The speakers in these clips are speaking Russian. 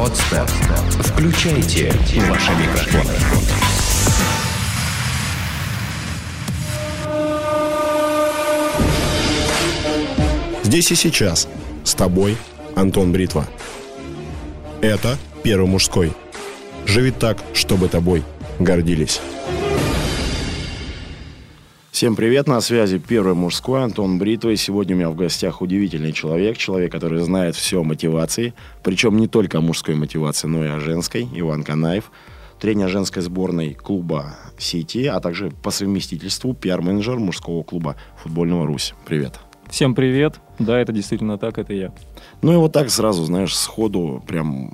Подстер. Включайте ваши микрофоны. Здесь и сейчас. С тобой Антон Бритва. Это Первый мужской. Живи так, чтобы тобой гордились. Всем привет, на связи Первый мужской, Антон Бритва. И сегодня у меня в гостях удивительный человек, человек, который знает все о мотивации, причем не только о мужской мотивации, но и о женской, Иван Канаев, тренер женской сборной клуба «Сити», а также по совместительству пиар-менеджер мужского клуба футбольного «Русь». Привет. Всем привет. Да, это действительно так, это я. Ну и вот так сразу, знаешь, сходу, прям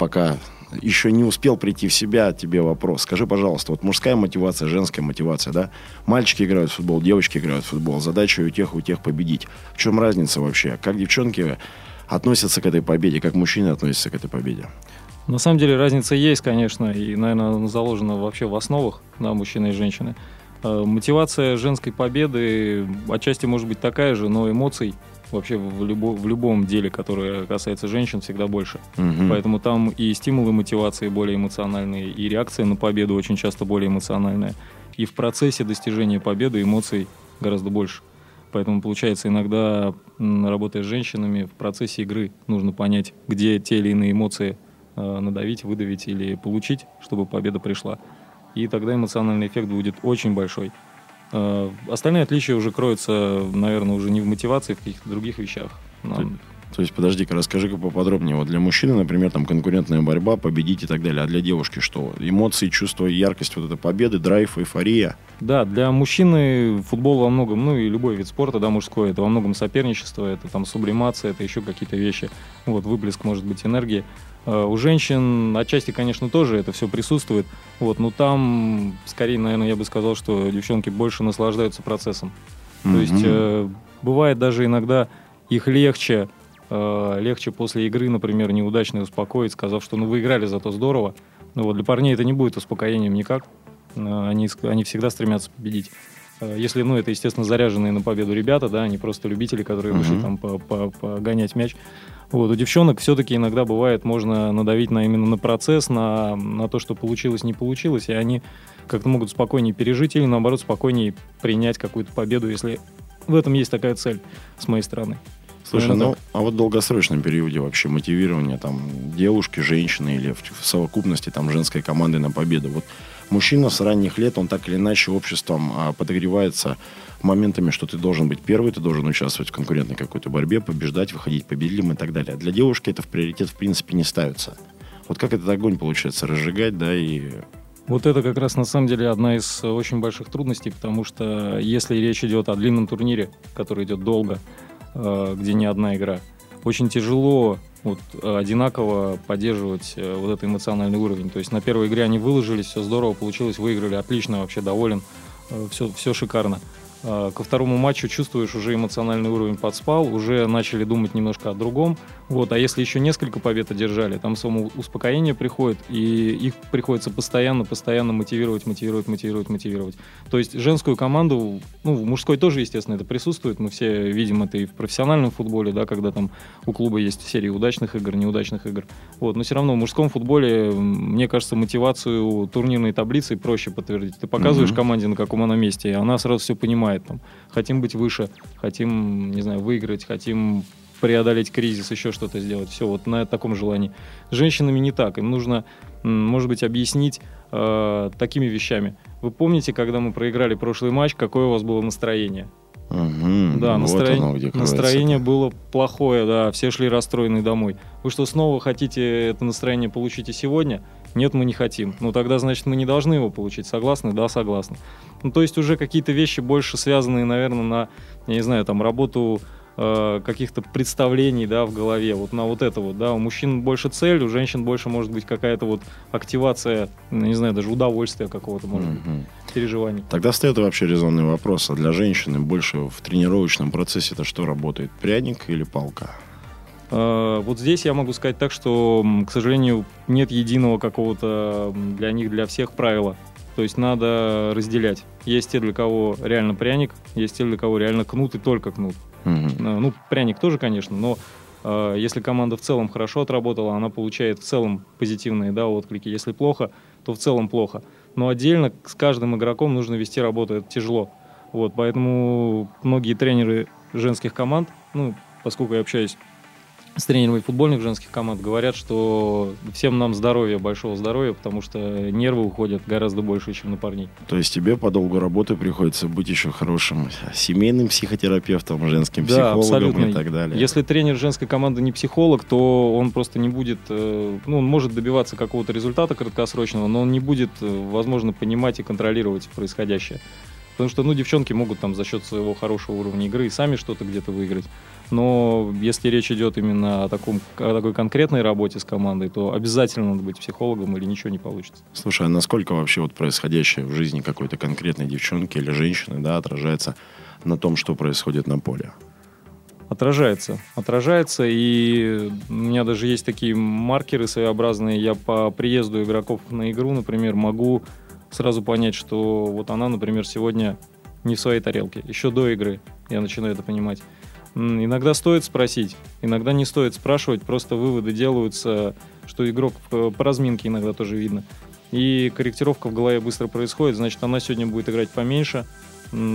пока еще не успел прийти в себя, тебе вопрос. Скажи, пожалуйста, вот мужская мотивация, женская мотивация, да? Мальчики играют в футбол, девочки играют в футбол. Задача у тех, у тех победить. В чем разница вообще? Как девчонки относятся к этой победе, как мужчины относятся к этой победе? На самом деле разница есть, конечно, и, наверное, заложена вообще в основах да, мужчины и женщины. Э, мотивация женской победы отчасти может быть такая же, но эмоций вообще в, любо, в любом деле, которое касается женщин, всегда больше. Мгм. Поэтому там и стимулы мотивации более эмоциональные, и реакция на победу очень часто более эмоциональная. И в процессе достижения победы эмоций гораздо больше. Поэтому, получается, иногда, работая с женщинами, в процессе игры нужно понять, где те или иные эмоции э, надавить, выдавить или получить, чтобы победа пришла. И тогда эмоциональный эффект будет очень большой. Э, Остальные отличия уже кроются, наверное, уже не в мотивации, а в каких-то других вещах. Нам- То есть, подожди-ка, расскажи-ка поподробнее. Вот для мужчины, например, там конкурентная борьба, победить и так далее. А для девушки что? Эмоции, чувство, яркость вот этой победы, драйв, эйфория. Да, для мужчины футбол во многом, ну и любой вид спорта, да, мужской, это во многом соперничество, это там сублимация, это еще какие-то вещи. Вот, выплеск, может быть, энергии. Э, У женщин отчасти, конечно, тоже это все присутствует. Вот, но там, скорее, наверное, я бы сказал, что девчонки больше наслаждаются процессом. То есть э, бывает даже иногда их легче, э, легче после игры, например, неудачно успокоить, сказав, что ну вы играли, зато здорово. Ну вот для парней это не будет успокоением никак. Э, они, они всегда стремятся победить. Э, Если, ну, это, естественно, заряженные на победу ребята, да, они просто любители, которые вышли Мгм. там по- по- погонять мяч. Вот, у девчонок все-таки иногда бывает, можно надавить на именно на процесс, на, на то, что получилось, не получилось, и они как-то могут спокойнее пережить или, наоборот, спокойнее принять какую-то победу, если в этом есть такая цель с моей стороны. Слушай, Наверное, ну, а вот в долгосрочном периоде вообще мотивирование там девушки, женщины или в, в совокупности там женской команды на победу. Вот мужчина с ранних лет, он так или иначе обществом а, подогревается моментами, что ты должен быть первый, ты должен участвовать в конкурентной какой-то борьбе, побеждать, выходить победителем и так далее. А для девушки это в приоритет в принципе не ставится. Вот как этот огонь получается разжигать, да, и... Вот это как раз на самом деле одна из очень больших трудностей, потому что если речь идет о длинном турнире, который идет долго, где не одна игра, очень тяжело вот, э, одинаково поддерживать э, вот этот эмоциональный уровень. То есть на первой игре они выложились, все здорово получилось, выиграли, отлично, вообще доволен, все, все шикарно. Э, Ко второму матчу чувствуешь, уже эмоциональный уровень подспал, уже начали думать немножко о другом. Вот, а если еще несколько побед одержали, там само успокоение приходит, и их приходится постоянно, постоянно мотивировать, мотивировать, мотивировать, мотивировать. То есть женскую команду, ну, в мужской тоже, естественно, это присутствует. Мы все видим это и в профессиональном футболе, да, когда там у клуба есть серии удачных игр, неудачных игр. Вот, но все равно в мужском футболе, мне кажется, мотивацию турнирной таблицы проще подтвердить. Ты показываешь Мгм. команде, на каком она месте, и она сразу все понимает. Там, хотим быть выше, хотим, не знаю, выиграть, хотим преодолеть кризис, еще что-то сделать. Все вот на таком желании. С женщинами не так. Им нужно, может быть, объяснить э, такими вещами. Вы помните, когда мы проиграли прошлый матч, какое у вас было настроение? Мгм, Да, вот настроение, оно где кроется. настроение было плохое, да, все шли расстроенные домой. Вы что, снова хотите это настроение получить и сегодня? Нет, мы не хотим. Ну тогда, значит, мы не должны его получить. Согласны? Да, согласны. Ну то есть уже какие-то вещи больше связанные, наверное, на, я не знаю, там работу э, каких-то представлений, да, в голове, вот на вот это вот, да, у мужчин больше цель, у женщин больше может быть какая-то вот активация, не знаю, даже удовольствия какого-то, может быть, Мгм. переживаний. Тогда встает вообще резонный вопрос. А для женщины больше в тренировочном процессе это что работает? Пряник или палка? Э, Вот здесь я могу сказать так, что, к сожалению, нет единого какого-то для них, для всех правила. То есть надо разделять. Есть те, для кого реально пряник, есть те, для кого реально кнут и только кнут. Э, Ну, пряник тоже, конечно, но Э, если команда в целом хорошо отработала, она получает в целом позитивные да, отклики. Если плохо, то в целом плохо. Но отдельно с каждым игроком нужно вести работу, это тяжело. Вот, поэтому многие тренеры женских команд, ну, поскольку я общаюсь с тренерами футбольных женских команд говорят, что всем нам здоровья, большого здоровья, потому что нервы уходят гораздо больше, чем на парней. То есть тебе по долгу работы приходится быть еще хорошим семейным психотерапевтом, женским да, психологом абсолютно. и так далее. Если тренер женской команды не психолог, то он просто не будет, э, ну, он может добиваться какого-то результата краткосрочного, но он не будет, э, возможно, понимать и контролировать происходящее. Потому что, ну, девчонки могут там за счет своего хорошего уровня игры и сами что-то где-то выиграть. Но если речь идет именно о, таком, о такой конкретной работе с командой, то обязательно надо быть психологом или ничего не получится. Слушай, а насколько вообще вот происходящее в жизни какой-то конкретной девчонки или женщины, да, отражается на том, что происходит на поле? Отражается. Отражается, и у меня даже есть такие маркеры своеобразные. Я по приезду игроков на игру, например, могу сразу понять, что вот она, например, сегодня не в своей тарелке. Еще до игры я начинаю это понимать. Иногда стоит спросить, иногда не стоит спрашивать, просто выводы делаются, что игрок по разминке иногда тоже видно. И корректировка в голове быстро происходит, значит, она сегодня будет играть поменьше,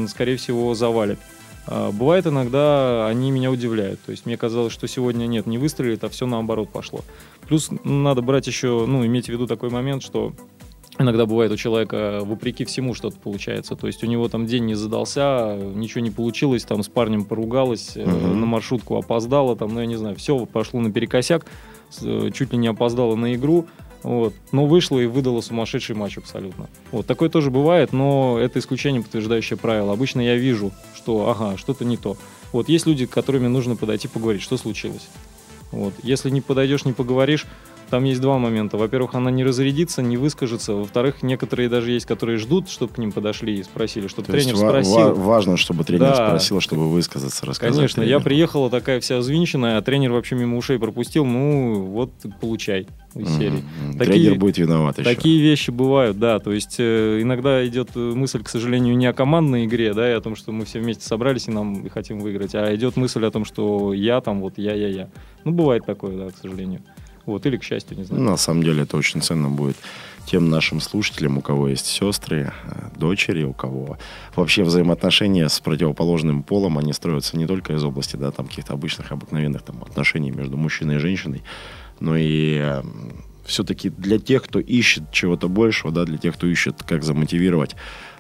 скорее всего, завалит. А, бывает иногда, они меня удивляют. То есть мне казалось, что сегодня нет, не выстрелит, а все наоборот пошло. Плюс надо брать еще, ну, иметь в виду такой момент, что Иногда бывает у человека вопреки всему что-то получается. То есть у него там день не задался, ничего не получилось, там с парнем поругалась, uh-huh. на маршрутку опоздала, там, ну я не знаю, все пошло наперекосяк, э, чуть ли не опоздала на игру. Вот. Но вышла и выдала сумасшедший матч абсолютно. Вот. Такое тоже бывает, но это исключение, подтверждающее правило. Обычно я вижу, что ага, что-то не то. Вот есть люди, к которыми нужно подойти поговорить, что случилось. Вот. Если не подойдешь, не поговоришь, там есть два момента. Во-первых, она не разрядится, не выскажется. Во-вторых, некоторые даже есть, которые ждут, чтобы к ним подошли и спросили, чтобы То тренер спросил. Ва- важно, чтобы тренер да. спросил, чтобы высказаться, рассказать. Конечно, тренеру. я приехала такая вся взвинченная, а тренер вообще мимо ушей пропустил. Ну, вот получай из серии. Mm-hmm. Такие, тренер будет виноват еще. Такие вещи бывают, да. То есть э, иногда идет мысль, к сожалению, не о командной игре, да, и о том, что мы все вместе собрались и нам хотим выиграть, а идет мысль о том, что я там, вот я, я, я. Ну, бывает такое, да, к сожалению. Вот, или к счастью, не знаю. На самом деле это очень ценно будет тем нашим слушателям, у кого есть сестры, э, дочери, у кого вообще взаимоотношения с противоположным полом, они строятся не только из области, да, там каких-то обычных, обыкновенных там отношений между мужчиной и женщиной, но и э, все-таки для тех, кто ищет чего-то большего, да, для тех, кто ищет, как замотивировать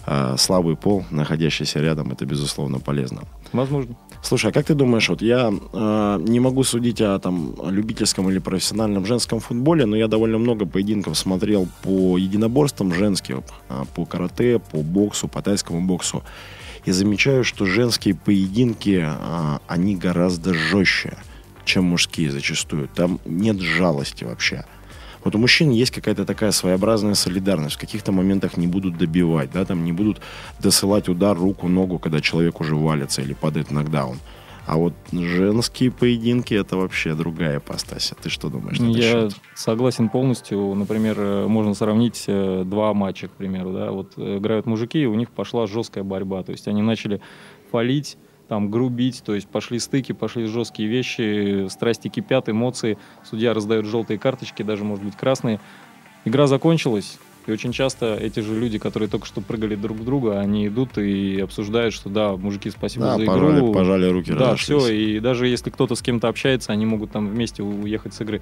э, слабый пол, находящийся рядом, это, безусловно, полезно. Возможно. Слушай, а как ты думаешь, вот я э, не могу судить о там любительском или профессиональном женском футболе, но я довольно много поединков смотрел по единоборствам женским, э, по карате, по боксу, по тайскому боксу, и замечаю, что женские поединки, э, они гораздо жестче, чем мужские зачастую. Там нет жалости вообще. Вот у мужчин есть какая-то такая своеобразная солидарность. В каких-то моментах не будут добивать, да, там не будут досылать удар, руку, ногу, когда человек уже валится или падает нокдаун. А вот женские поединки это вообще другая ипостась. Ты что думаешь? Я счет? согласен полностью. Например, э, можно сравнить э, два матча, к примеру. Да? Вот э, играют мужики, и у них пошла жесткая борьба. То есть они начали фалить, там грубить, то есть пошли стыки, пошли жесткие вещи, страсти кипят, эмоции, судья раздает желтые карточки, даже, может быть, красные. Игра закончилась, и очень часто эти же люди, которые только что прыгали друг к другу, они идут и обсуждают, что да, мужики, спасибо да, за пожали, игру. Пожали руки, Да, все, и даже если кто-то с кем-то общается, они могут там вместе уехать с игры.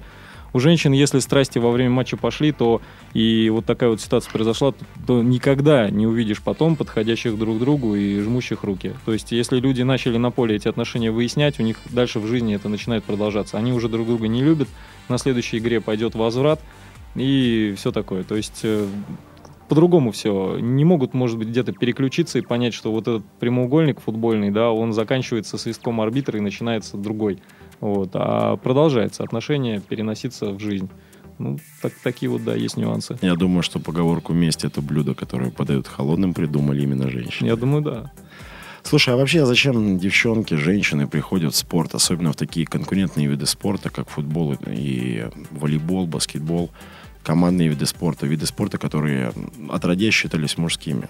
У женщин, если страсти во время матча пошли, то и вот такая вот ситуация произошла, то никогда не увидишь потом подходящих друг к другу и жмущих руки. То есть, если люди начали на поле эти отношения выяснять, у них дальше в жизни это начинает продолжаться. Они уже друг друга не любят, на следующей игре пойдет возврат и все такое. То есть э, по-другому все. Не могут, может быть, где-то переключиться и понять, что вот этот прямоугольник футбольный, да, он заканчивается свистком арбитра и начинается другой. Вот. А продолжается отношение переноситься в жизнь. Ну, так, такие вот, да, есть нюансы. Я думаю, что поговорку «месть» — это блюдо, которое подают холодным, придумали именно женщины. Я думаю, да. Слушай, а вообще зачем девчонки, женщины приходят в спорт, особенно в такие конкурентные виды спорта, как футбол и волейбол, баскетбол, командные виды спорта, виды спорта, которые отродясь считались мужскими?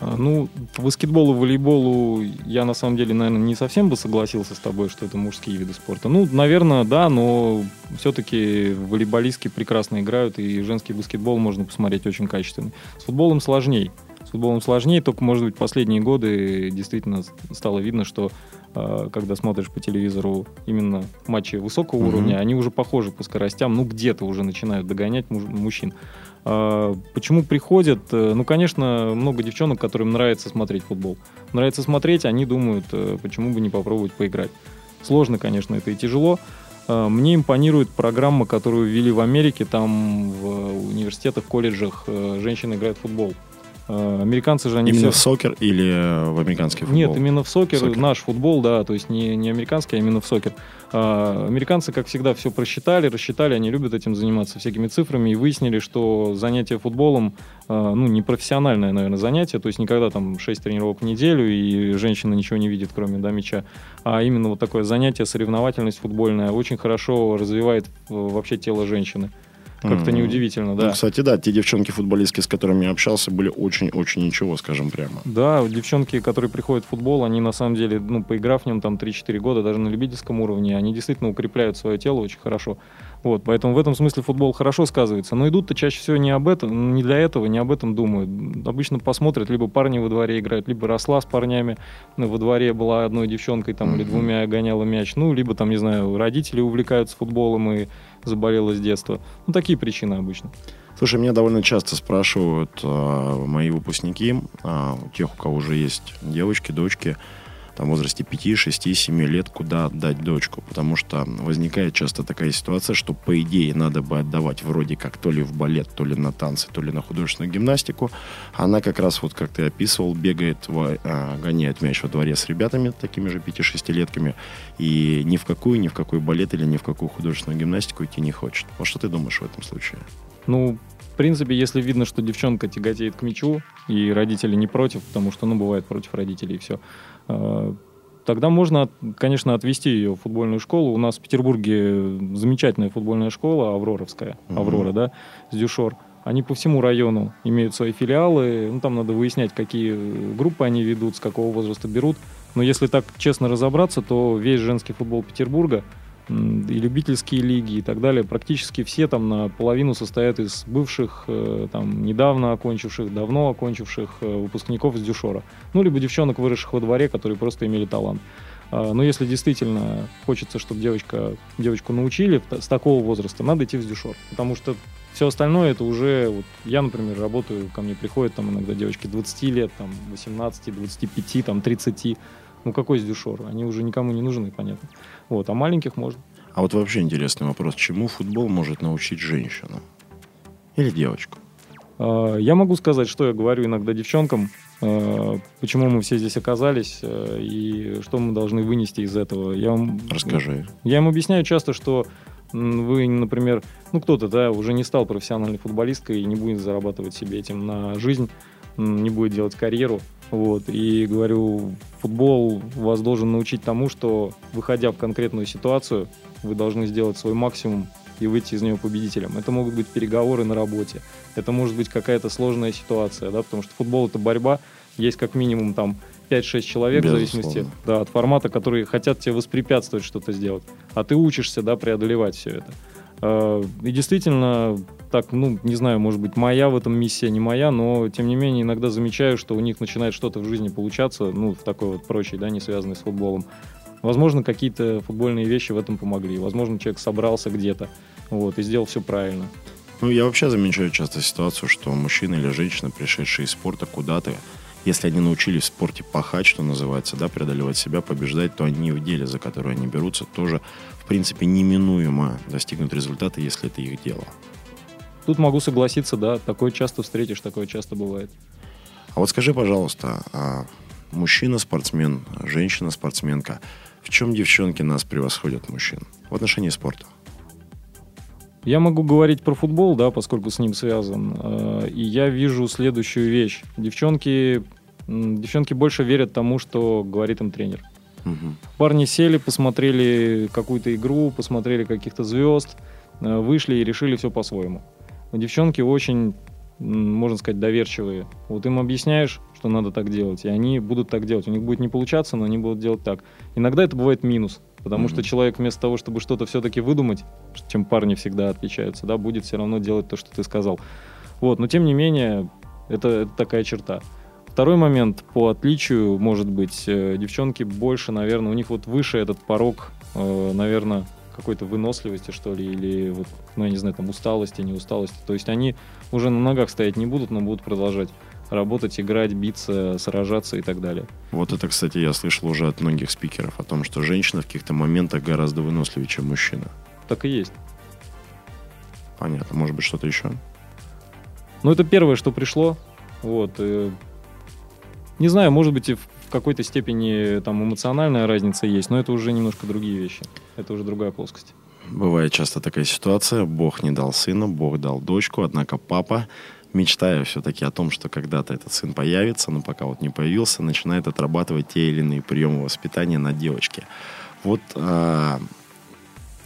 А, Ну, по баскетболу, волейболу я на самом деле, наверное, не совсем бы согласился с тобой, что это мужские виды спорта. Ну, наверное, да, но все-таки волейболистки прекрасно играют, и женский баскетбол можно посмотреть очень качественный. С футболом сложней. С футболом сложнее, только, может быть, последние годы действительно стало видно, что э, когда смотришь по телевизору именно матчи высокого Мгм. уровня, они уже похожи по скоростям, ну, где-то уже начинают догонять муж- мужчин. А, Почему приходят? Э, Ну, конечно, много девчонок, которым нравится смотреть футбол. Нравится смотреть, они думают, э, почему бы не попробовать поиграть. Сложно, конечно, это и тяжело. А, Мне импонирует программа, которую ввели в Америке. Там в университетах, колледжах э, женщины играют в футбол. А, Американцы же они Именно все... в сокер или э, в американский футбол? Нет, именно в сокер, Сокер. наш футбол, да, то есть не, не американский, а именно в сокер. А, американцы, как всегда, все просчитали, рассчитали, они любят этим заниматься всякими цифрами и выяснили, что занятие футболом, а, ну, не профессиональное, наверное, занятие, то есть никогда там 6 тренировок в неделю и женщина ничего не видит, кроме да, мяча, а именно вот такое занятие, соревновательность футбольная, очень хорошо развивает э, вообще тело женщины. Как-то неудивительно, да. Ну, кстати, да, те девчонки-футболистки, с которыми я общался, были очень-очень ничего, скажем прямо. Да, девчонки, которые приходят в футбол, они на самом деле, ну, поиграв в нем там 3-4 года, даже на любительском уровне, они действительно укрепляют свое тело очень хорошо. Вот, поэтому в этом смысле футбол хорошо сказывается. Но идут-то чаще всего не об этом, не для этого, не об этом думают. Обычно посмотрят, либо парни во дворе играют, либо росла с парнями, ну, во дворе была одной девчонкой там или двумя гоняла мяч, ну, либо там, не знаю, родители увлекаются футболом и заболела с детства. Ну, такие причины обычно. Слушай, меня довольно часто спрашивают э, мои выпускники, э, тех, у кого уже есть девочки, дочки, там в возрасте 5, 6, 7 лет, куда отдать дочку. Потому что возникает часто такая ситуация, что по идее надо бы отдавать вроде как то ли в балет, то ли на танцы, то ли на художественную гимнастику. Она как раз вот, как ты описывал, бегает, а, гоняет мяч во дворе с ребятами, такими же 5-6-летками, и ни в какую, ни в какой балет или ни в какую художественную гимнастику идти не хочет. Вот что ты думаешь в этом случае? Ну, в принципе, если видно, что девчонка тяготеет к мячу, и родители не против, потому что, ну, бывает против родителей и все, тогда можно, конечно, отвести ее в футбольную школу. У нас в Петербурге замечательная футбольная школа, Авроровская. Аврора, да, с Дюшор. Они по всему району имеют свои филиалы. Ну, там надо выяснять, какие группы они ведут, с какого возраста берут. Но если так честно разобраться, то весь женский футбол Петербурга и любительские лиги и так далее, практически все там наполовину состоят из бывших, э, там, недавно окончивших, давно окончивших э, выпускников из Дюшора. Ну, либо девчонок, выросших во дворе, которые просто имели талант. А, Но если действительно хочется, чтобы девочка, девочку научили с такого возраста, надо идти в Дюшор. Потому что все остальное это уже... Вот я, например, работаю, ко мне приходят там иногда девочки 20 лет, там 18, 25, там 30. Ну какой с Дюшор? Они уже никому не нужны, понятно. Вот, а маленьких можно. А вот вообще интересный вопрос. Чему футбол может научить женщину? Или девочку? А, Я могу сказать, что я говорю иногда девчонкам, а, почему мы все здесь оказались а, и что мы должны вынести из этого. Я вам, Расскажи. я им объясняю часто, что вы, например, ну кто-то, да, уже не стал профессиональной футболисткой и не будет зарабатывать себе этим на жизнь, не будет делать карьеру. Вот. И говорю, футбол вас должен научить тому, что, выходя в конкретную ситуацию, вы должны сделать свой максимум и выйти из нее победителем. Это могут быть переговоры на работе, это может быть какая-то сложная ситуация, да, потому что футбол это борьба, есть как минимум там 5-6 человек, в зависимости Безусловно. да, от формата, которые хотят тебе воспрепятствовать что-то сделать. А ты учишься, да, преодолевать все это. Э, И действительно, так, ну, не знаю, может быть, моя в этом миссия, не моя, но, тем не менее, иногда замечаю, что у них начинает что-то в жизни получаться, ну, в такой вот прочей, да, не связанной с футболом. Возможно, какие-то футбольные вещи в этом помогли. Возможно, человек собрался где-то, вот, и сделал все правильно. Ну, я вообще замечаю часто ситуацию, что мужчина или женщина, пришедшие из спорта куда-то, если они научились в спорте пахать, что называется, да, преодолевать себя, побеждать, то они в деле, за которое они берутся, тоже, принципе, неминуемо достигнут результата, если это их дело. Тут могу согласиться, да, такое часто встретишь, такое часто бывает. А вот скажи, пожалуйста, а мужчина-спортсмен, женщина-спортсменка, в чем девчонки нас превосходят мужчин в отношении спорта? Я могу говорить про футбол, да, поскольку с ним связан. Э, И я вижу следующую вещь. Девчонки, девчонки больше верят тому, что говорит им тренер. Мгм. Парни сели, посмотрели какую-то игру, посмотрели каких-то звезд, э, вышли и решили все по-своему. Девчонки очень можно сказать, доверчивые. Вот им объясняешь, что надо так делать, и они будут так делать. У них будет не получаться, но они будут делать так. Иногда это бывает минус, потому mm-hmm. что человек вместо того, чтобы что-то все-таки выдумать, чем парни всегда отличаются, да, будет все равно делать то, что ты сказал. Вот, но тем не менее, это, это такая черта. Второй момент по отличию, может быть, э, девчонки больше, наверное, у них вот выше этот порог, э, наверное, какой-то выносливости, что ли, или вот, ну, я не знаю, там, усталости, не усталости. То есть они уже на ногах стоять не будут, но будут продолжать работать, играть, биться, сражаться и так далее. Вот это, кстати, я слышал уже от многих спикеров о том, что женщина в каких-то моментах гораздо выносливее, чем мужчина. Так и есть. Понятно. Может быть, что-то еще? Ну, это первое, что пришло. Вот. И не знаю, может быть, и в какой-то степени там эмоциональная разница есть, но это уже немножко другие вещи. Это уже другая плоскость. Бывает часто такая ситуация. Бог не дал сына, Бог дал дочку, однако папа, мечтая все-таки о том, что когда-то этот сын появится, но пока вот не появился, начинает отрабатывать те или иные приемы воспитания на девочке. Вот а,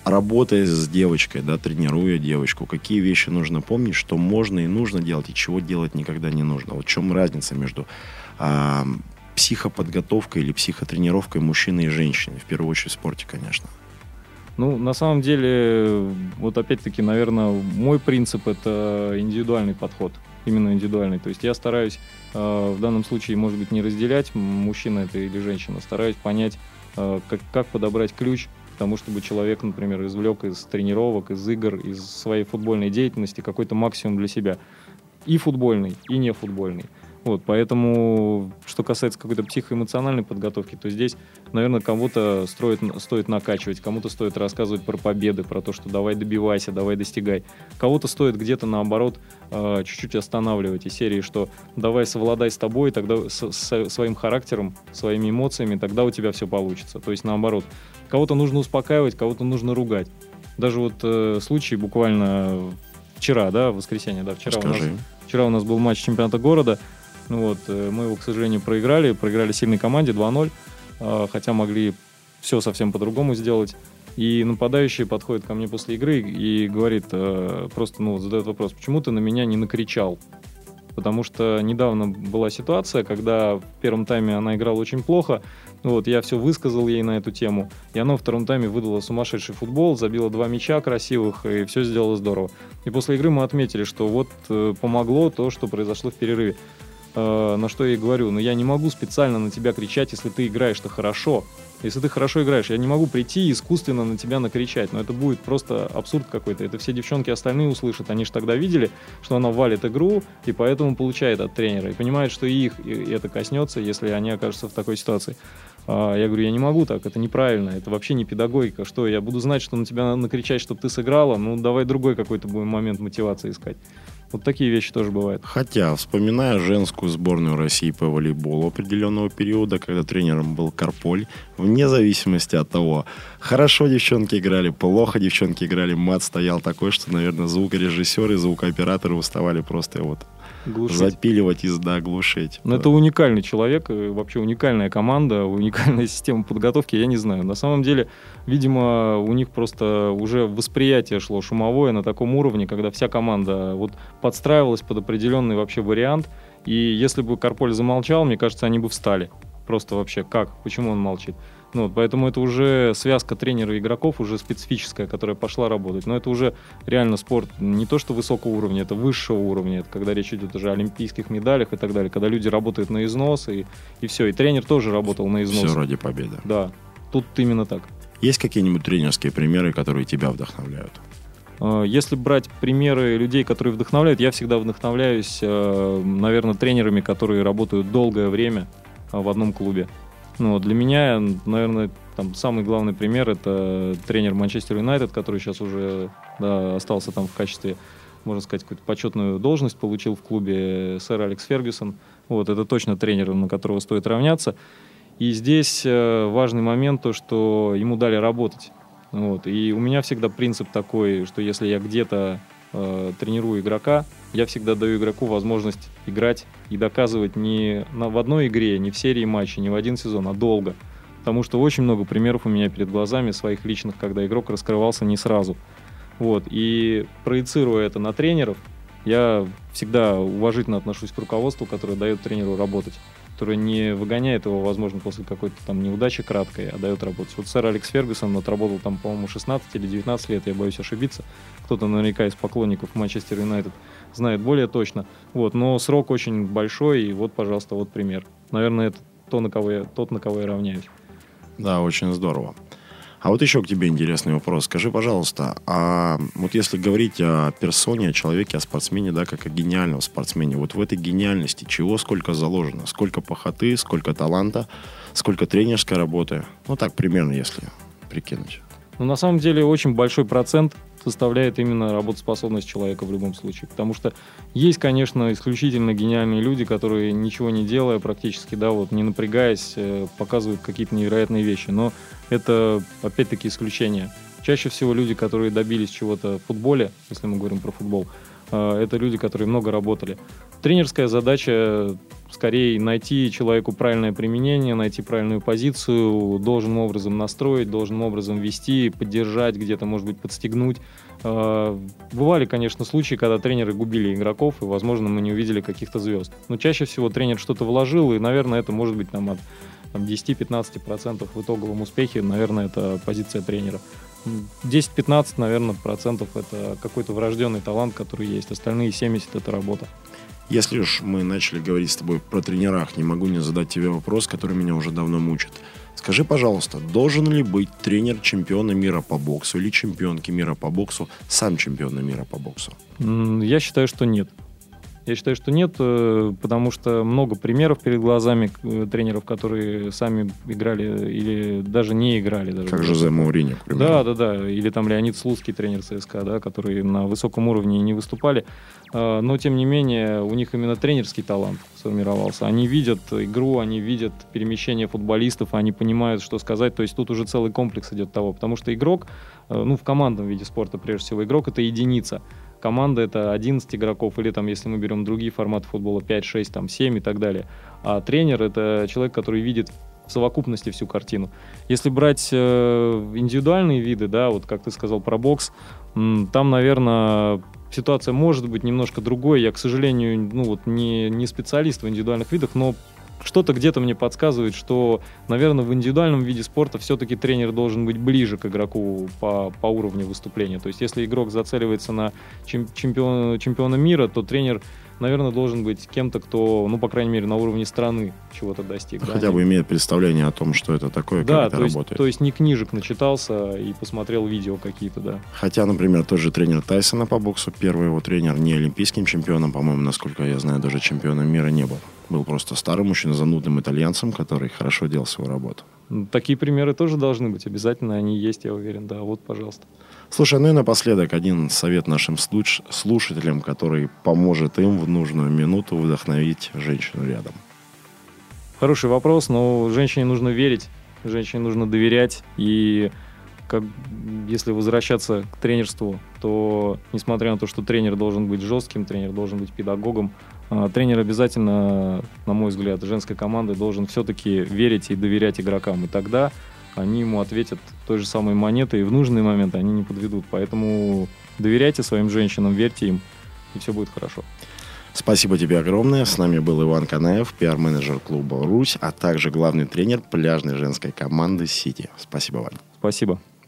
работая с девочкой, да, тренируя девочку, какие вещи нужно помнить, что можно и нужно делать, и чего делать никогда не нужно. Вот в чем разница между а, психоподготовкой или психотренировкой мужчины и женщины, в первую очередь в спорте, конечно. Ну, на самом деле, вот опять-таки, наверное, мой принцип это индивидуальный подход, именно индивидуальный. То есть я стараюсь э, в данном случае, может быть, не разделять, мужчина это или женщина, стараюсь понять, э, как, как подобрать ключ к тому, чтобы человек, например, извлек из тренировок, из игр, из своей футбольной деятельности какой-то максимум для себя. И футбольный, и не футбольный. Вот, поэтому, что касается какой-то психоэмоциональной подготовки, то здесь, наверное, кому-то строит, стоит накачивать, кому-то стоит рассказывать про победы, про то, что давай добивайся, давай достигай. Кого-то стоит где-то, наоборот, э, чуть-чуть останавливать из серии, что давай совладай с тобой, тогда с, с своим характером, своими эмоциями, тогда у тебя все получится. То есть, наоборот, кого-то нужно успокаивать, кого-то нужно ругать. Даже вот э, случай буквально вчера, да, в воскресенье, да, вчера у, нас, вчера у нас был матч чемпионата города, вот, э, мы его, к сожалению, проиграли. Проиграли сильной команде 2-0, а, хотя могли все совсем по-другому сделать. И нападающий подходит ко мне после игры и говорит, э, просто ну, задает вопрос, почему ты на меня не накричал? Потому что недавно была ситуация, когда в первом тайме она играла очень плохо. Вот, я все высказал ей на эту тему. И она во втором тайме выдала сумасшедший футбол, забила два мяча красивых, и все сделала здорово. И после игры мы отметили, что вот э, помогло то, что произошло в перерыве. Э, на что я и говорю, но я не могу специально на тебя кричать, если ты играешь-то хорошо. Если ты хорошо играешь, я не могу прийти и искусственно на тебя накричать, но это будет просто абсурд какой-то. Это все девчонки остальные услышат. Они же тогда видели, что она валит игру, и поэтому получает от тренера. И понимают, что их это коснется, если они окажутся в такой ситуации. А я говорю, я не могу так, это неправильно, это вообще не педагогика. Что, я буду знать, что на тебя надо накричать, чтобы ты сыграла? Ну, давай другой какой-то будем момент мотивации искать. Вот такие вещи тоже бывают. Хотя, вспоминая женскую сборную России по волейболу определенного периода, когда тренером был Карполь, вне зависимости от того, хорошо девчонки играли, плохо девчонки играли, мат стоял такой, что, наверное, звукорежиссеры и звукооператоры уставали просто вот глушить. запиливать и да, глушить. Но да. это уникальный человек, вообще уникальная команда, уникальная система подготовки, я не знаю. На самом деле, видимо, у них просто уже восприятие шло шумовое на таком уровне, когда вся команда вот подстраивалась под определенный вообще вариант. И если бы Карполь замолчал, мне кажется, они бы встали. Просто вообще как? Почему он молчит? Ну, поэтому это уже связка тренера и игроков уже специфическая, которая пошла работать. Но это уже реально спорт не то что высокого уровня, это высшего уровня. Это когда речь идет уже о олимпийских медалях и так далее. Когда люди работают на износ и, и все. И тренер тоже работал на износ. Все ради победы. Да, тут именно так. Есть какие-нибудь тренерские примеры, которые тебя вдохновляют? А, если брать примеры людей, которые вдохновляют, я всегда вдохновляюсь, э, наверное, тренерами, которые работают долгое время а, в одном клубе. Ну, для меня, наверное, там самый главный пример это тренер Манчестер Юнайтед, который сейчас уже да, остался там в качестве, можно сказать, какую-то почетную должность получил в клубе сэр Алекс Фергюсон. Вот, это точно тренер, на которого стоит равняться. И здесь э, важный момент то, что ему дали работать. Вот. И у меня всегда принцип такой, что если я где-то э, тренирую игрока, я всегда даю игроку возможность играть и доказывать не на, в одной игре, не в серии матчей, не в один сезон, а долго. Потому что очень много примеров у меня перед глазами своих личных, когда игрок раскрывался не сразу. Вот. И проецируя это на тренеров, Я всегда уважительно отношусь к руководству, которое дает тренеру работать которое не выгоняет его, возможно, после какой-то там неудачи краткой, а дает работать. Вот сэр Алекс Фергюсон отработал там, по-моему, 16 или 19 лет, я боюсь ошибиться. Кто-то наверняка из поклонников Манчестер Юнайтед знает более точно. Вот, но срок очень большой, и вот, пожалуйста, вот пример. Наверное, это то, на кого я, тот, на кого я равняюсь. Да, очень здорово. А вот еще к тебе интересный вопрос. Скажи, пожалуйста, а вот если говорить о персоне, о человеке, о спортсмене, да, как о гениальном спортсмене, вот в этой гениальности чего сколько заложено? Сколько похоты, сколько таланта, сколько тренерской работы? Ну так примерно, если прикинуть. Ну, на самом деле, очень большой процент составляет именно работоспособность человека в любом случае. Потому что есть, конечно, исключительно гениальные люди, которые ничего не делая практически, да, вот не напрягаясь, э, показывают какие-то невероятные вещи. Но это, опять-таки, исключение. Чаще всего люди, которые добились чего-то в футболе, если мы говорим про футбол, э, это люди, которые много работали. Тренерская задача скорее найти человеку правильное применение, найти правильную позицию, должным образом настроить, должным образом вести, поддержать, где-то, может быть, подстегнуть. А, бывали, конечно, случаи, когда тренеры губили игроков, и, возможно, мы не увидели каких-то звезд. Но чаще всего тренер что-то вложил, и, наверное, это может быть там, от там, 10-15% в итоговом успехе, наверное, это позиция тренера. 10-15, наверное, процентов это какой-то врожденный талант, который есть. Остальные 70 это работа. Если уж мы начали говорить с тобой про тренерах, не могу не задать тебе вопрос, который меня уже давно мучит. Скажи, пожалуйста, должен ли быть тренер чемпиона мира по боксу или чемпионки мира по боксу сам чемпиона мира по боксу? Я считаю, что нет. Я считаю, что нет, э, потому что много примеров перед глазами э, тренеров, которые сами играли или даже не играли. Даже как Жозе Мауриньо, к примеру. Да, да, да. Или там Леонид Слуцкий, тренер ЦСКА, да, которые на высоком уровне не выступали. А, но, тем не менее, у них именно тренерский талант сформировался. Они видят игру, они видят перемещение футболистов, они понимают, что сказать. То есть тут уже целый комплекс идет того. Потому что игрок, э, ну, в командном виде спорта, прежде всего, игрок — это единица команда это 11 игроков, или там, если мы берем другие форматы футбола, 5, 6, там, 7 и так далее. А тренер это человек, который видит в совокупности всю картину. Если брать э, индивидуальные виды, да, вот как ты сказал про бокс, там, наверное, ситуация может быть немножко другой. Я, к сожалению, ну вот не, не специалист в индивидуальных видах, но что-то где-то мне подсказывает, что, наверное, в индивидуальном виде спорта все-таки тренер должен быть ближе к игроку по, по уровню выступления. То есть, если игрок зацеливается на чемпион, чемпиона мира, то тренер наверное, должен быть кем-то, кто, ну, по крайней мере, на уровне страны чего-то достиг. Хотя да? бы имеет представление о том, что это такое, да, как это то есть, работает. то есть не книжек начитался и посмотрел видео какие-то, да. Хотя, например, тот же тренер Тайсона по боксу, первый его тренер не олимпийским чемпионом, по-моему, насколько я знаю, даже чемпионом мира не был. Был просто старым, очень занудным итальянцем, который хорошо делал свою работу. Такие примеры тоже должны быть, обязательно они есть, я уверен, да, вот, пожалуйста. Слушай, ну и напоследок один совет нашим слушателям, который поможет им в нужную минуту вдохновить женщину рядом. Хороший вопрос, но женщине нужно верить, женщине нужно доверять. И как, если возвращаться к тренерству, то несмотря на то, что тренер должен быть жестким, тренер должен быть педагогом, а, тренер обязательно, на мой взгляд, женской команды должен все-таки верить и доверять игрокам. И тогда они ему ответят той же самой монетой, и в нужный момент они не подведут. Поэтому доверяйте своим женщинам, верьте им, и все будет хорошо. Спасибо тебе огромное. С нами был Иван Канаев, пиар-менеджер клуба «Русь», а также главный тренер пляжной женской команды «Сити». Спасибо, Вань. Спасибо.